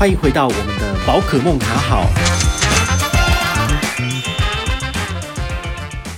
欢迎回到我们的宝可梦卡好。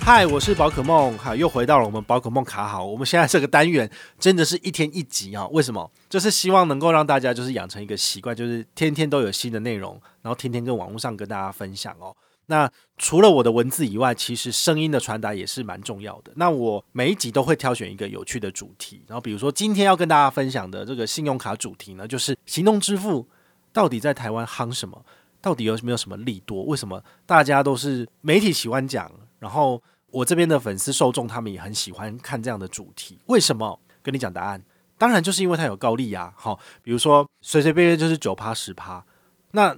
嗨，我是宝可梦，好，又回到了我们宝可梦卡好。我们现在这个单元真的是一天一集啊？为什么？就是希望能够让大家就是养成一个习惯，就是天天都有新的内容，然后天天跟网络上跟大家分享哦。那除了我的文字以外，其实声音的传达也是蛮重要的。那我每一集都会挑选一个有趣的主题，然后比如说今天要跟大家分享的这个信用卡主题呢，就是行动支付到底在台湾夯什么？到底有没有什么利多？为什么大家都是媒体喜欢讲？然后我这边的粉丝受众，他们也很喜欢看这样的主题，为什么？跟你讲答案，当然就是因为它有高利啊。好，比如说随随便便就是九趴十趴，那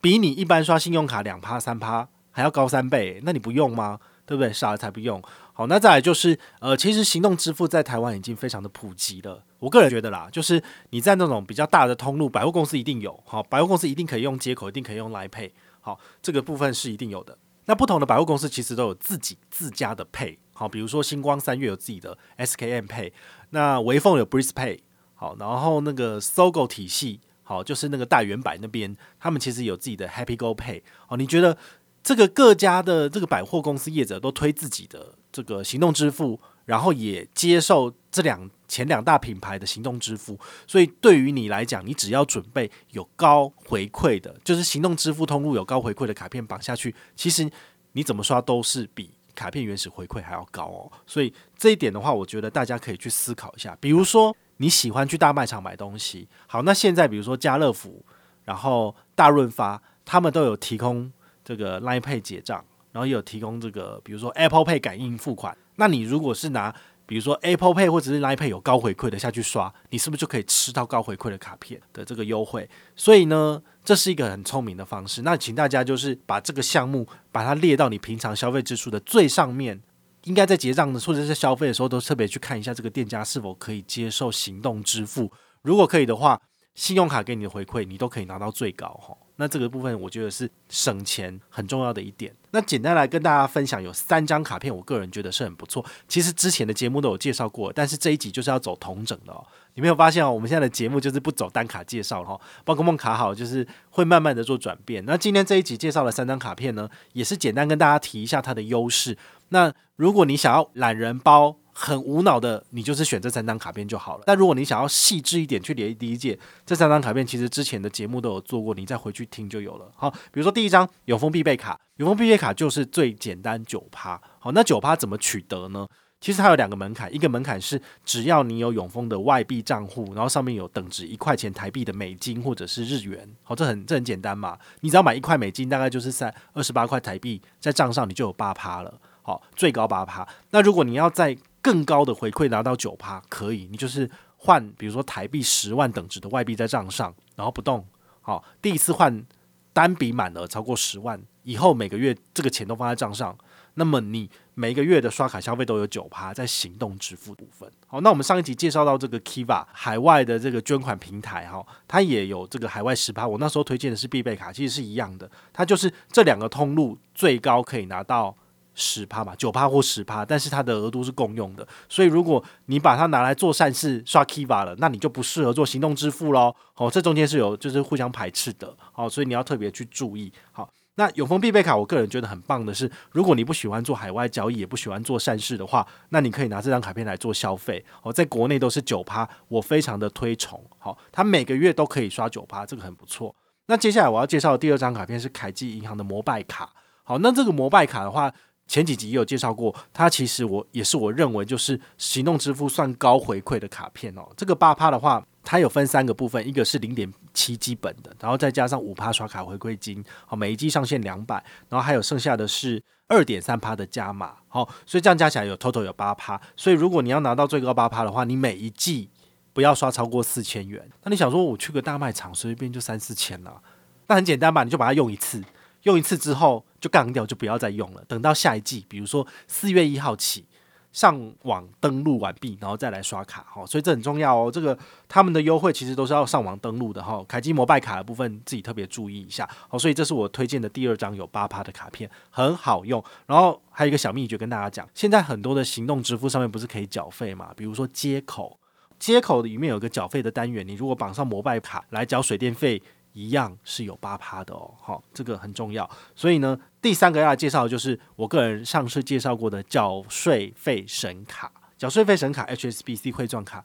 比你一般刷信用卡两趴三趴还要高三倍，那你不用吗？对不对？傻了才不用。好，那再来就是呃，其实行动支付在台湾已经非常的普及了。我个人觉得啦，就是你在那种比较大的通路，百货公司一定有，好，百货公司一定可以用接口，一定可以用 Line Pay，好，这个部分是一定有的。那不同的百货公司其实都有自己自家的 Pay，好，比如说星光三月有自己的 SKM Pay，那微风有 Breeze Pay，好，然后那个 SOGO 体系，好，就是那个大远百那边，他们其实有自己的 Happy Go Pay，哦，你觉得这个各家的这个百货公司业者都推自己的这个行动支付，然后也接受这两前两大品牌的行动支付，所以对于你来讲，你只要准备有高回馈的，就是行动支付通路有高回馈的卡片绑下去，其实你怎么刷都是比卡片原始回馈还要高哦。所以这一点的话，我觉得大家可以去思考一下。比如说你喜欢去大卖场买东西，好，那现在比如说家乐福，然后大润发，他们都有提供这个 Line Pay 结账，然后也有提供这个比如说 Apple Pay 感应付款。那你如果是拿比如说 Apple Pay 或者是 Line Pay 有高回馈的下去刷，你是不是就可以吃到高回馈的卡片的这个优惠？所以呢，这是一个很聪明的方式。那请大家就是把这个项目把它列到你平常消费支出的最上面，应该在结账的或者是消费的时候都特别去看一下这个店家是否可以接受行动支付。如果可以的话，信用卡给你的回馈你都可以拿到最高哈。那这个部分我觉得是省钱很重要的一点。那简单来跟大家分享，有三张卡片，我个人觉得是很不错。其实之前的节目都有介绍过，但是这一集就是要走同整的哦。你没有发现哦？我们现在的节目就是不走单卡介绍了哈，宝可梦卡好就是会慢慢的做转变。那今天这一集介绍了三张卡片呢，也是简单跟大家提一下它的优势。那如果你想要懒人包，很无脑的，你就是选这三张卡片就好了。但如果你想要细致一点去理理解这三张卡片，其实之前的节目都有做过，你再回去听就有了。好，比如说第一张永丰必备卡，永丰必备卡就是最简单九趴。好，那九趴怎么取得呢？其实它有两个门槛，一个门槛是只要你有永丰的外币账户，然后上面有等值一块钱台币的美金或者是日元。好，这很这很简单嘛，你只要买一块美金，大概就是在二十八块台币在账上，你就有八趴了。好，最高八趴。那如果你要在更高的回馈拿到九趴，可以，你就是换，比如说台币十万等值的外币在账上，然后不动。好，第一次换单笔满额超过十万，以后每个月这个钱都放在账上，那么你每个月的刷卡消费都有九趴在行动支付部分。好，那我们上一集介绍到这个 Kiva 海外的这个捐款平台，哈，它也有这个海外十趴。我那时候推荐的是必备卡，其实是一样的，它就是这两个通路最高可以拿到。十趴嘛，九趴或十趴，但是它的额度是共用的，所以如果你把它拿来做善事刷 Kiva 了，那你就不适合做行动支付喽。好，这中间是有就是互相排斥的，好，所以你要特别去注意。好，那永丰必备卡，我个人觉得很棒的是，如果你不喜欢做海外交易，也不喜欢做善事的话，那你可以拿这张卡片来做消费。哦，在国内都是九趴，我非常的推崇。好，它每个月都可以刷九趴，这个很不错。那接下来我要介绍的第二张卡片是凯基银行的摩拜卡。好，那这个摩拜卡的话。前几集也有介绍过，它其实我也是我认为就是行动支付算高回馈的卡片哦。这个八趴的话，它有分三个部分，一个是零点七基本的，然后再加上五趴刷卡回馈金，好，每一季上限两百，然后还有剩下的是二点三趴的加码，好，所以这样加起来有 total 有八趴。所以如果你要拿到最高八趴的话，你每一季不要刷超过四千元。那你想说我去个大卖场随便就三四千了，那很简单吧？你就把它用一次。用一次之后就干掉，就不要再用了。等到下一季，比如说四月一号起上网登录完毕，然后再来刷卡。哈，所以这很重要哦。这个他们的优惠其实都是要上网登录的哈。凯基摩拜卡的部分自己特别注意一下。好，所以这是我推荐的第二张有八趴的卡片，很好用。然后还有一个小秘诀跟大家讲，现在很多的行动支付上面不是可以缴费嘛？比如说接口，接口里面有个缴费的单元，你如果绑上摩拜卡来缴水电费。一样是有八趴的哦。好，这个很重要。所以呢，第三个要介绍的就是我个人上次介绍过的缴税费神卡，缴税费神卡 HSBC 汇钻卡。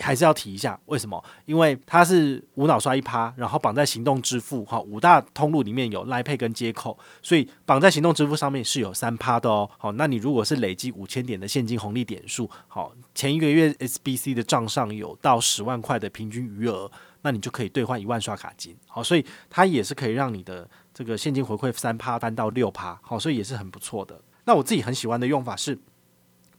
还是要提一下，为什么？因为它是无脑刷一趴，然后绑在行动支付，哈，五大通路里面有 Line 跟接口，所以绑在行动支付上面是有三趴的哦。好，那你如果是累积五千点的现金红利点数，好，前一个月 SBC 的账上有到十万块的平均余额，那你就可以兑换一万刷卡金。好，所以它也是可以让你的这个现金回馈三趴翻到六趴，好，所以也是很不错的。那我自己很喜欢的用法是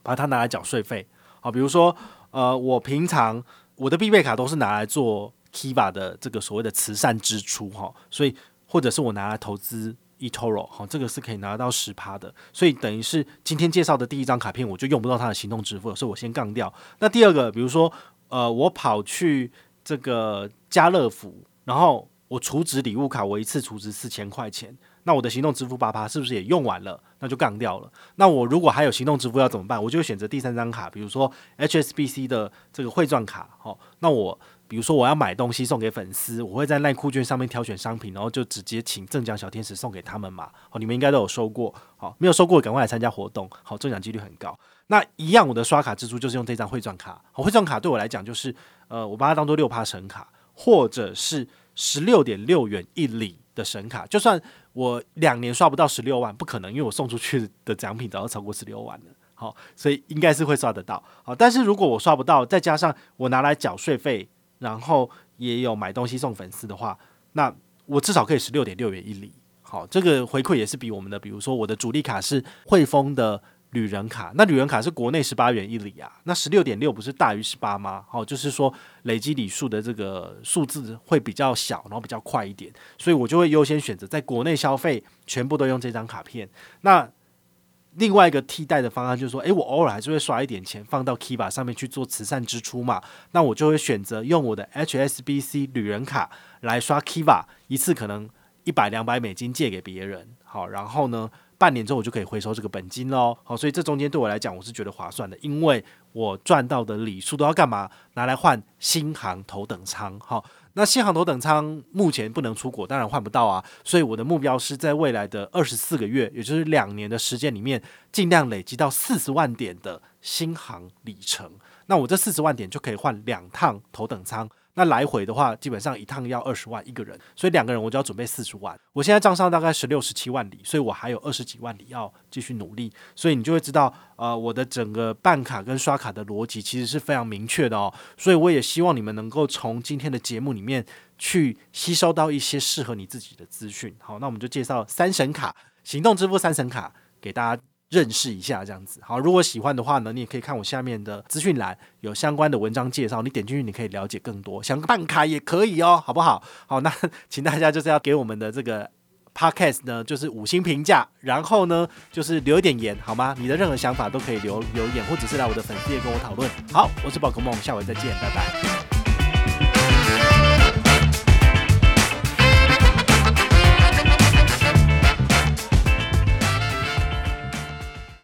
把它拿来缴税费，好，比如说。呃，我平常我的必备卡都是拿来做 Kiva 的这个所谓的慈善支出哈，所以或者是我拿来投资 eToro 好，这个是可以拿到十趴的，所以等于是今天介绍的第一张卡片我就用不到它的行动支付，所以我先杠掉。那第二个，比如说呃，我跑去这个家乐福，然后我储值礼物卡，我一次储值四千块钱。那我的行动支付八八是不是也用完了？那就杠掉了。那我如果还有行动支付要怎么办？我就选择第三张卡，比如说 HSBC 的这个汇钻卡。好，那我比如说我要买东西送给粉丝，我会在赖酷券上面挑选商品，然后就直接请赠奖小天使送给他们嘛。好，你们应该都有收过。好，没有收过赶快来参加活动。好，中奖几率很高。那一样，我的刷卡支出就是用这张汇钻卡。好，汇钻卡对我来讲就是呃，我把它当做六趴神卡，或者是十六点六元一里的神卡，就算。我两年刷不到十六万，不可能，因为我送出去的奖品早就超过十六万了。好，所以应该是会刷得到。好，但是如果我刷不到，再加上我拿来缴税费，然后也有买东西送粉丝的话，那我至少可以十六点六元一里。好，这个回馈也是比我们的，比如说我的主力卡是汇丰的。旅人卡，那旅人卡是国内十八元一里啊，那十六点六不是大于十八吗？好，就是说累积里数的这个数字会比较小，然后比较快一点，所以我就会优先选择在国内消费，全部都用这张卡片。那另外一个替代的方案就是说，诶，我偶尔还是会刷一点钱放到 Kiva 上面去做慈善支出嘛，那我就会选择用我的 HSBC 旅人卡来刷 Kiva，一次可能一百两百美金借给别人，好，然后呢，半年之后我就可以回收这个本金喽，好，所以这中间对我来讲我是觉得划算的，因为我赚到的里数都要干嘛？拿来换新航头等舱，好，那新航头等舱目前不能出国，当然换不到啊，所以我的目标是在未来的二十四个月，也就是两年的时间里面，尽量累积到四十万点的新航里程，那我这四十万点就可以换两趟头等舱。那来回的话，基本上一趟要二十万一个人，所以两个人我就要准备四十万。我现在账上大概十六、十七万里，所以我还有二十几万里要继续努力。所以你就会知道，呃，我的整个办卡跟刷卡的逻辑其实是非常明确的哦。所以我也希望你们能够从今天的节目里面去吸收到一些适合你自己的资讯。好，那我们就介绍三神卡，行动支付三神卡给大家。认识一下这样子，好，如果喜欢的话呢，你也可以看我下面的资讯栏有相关的文章介绍，你点进去你可以了解更多。想办卡也可以哦，好不好？好，那请大家就是要给我们的这个 podcast 呢，就是五星评价，然后呢就是留一点言，好吗？你的任何想法都可以留留言，或者是来我的粉丝页跟我讨论。好，我是宝可梦，下回再见，拜拜。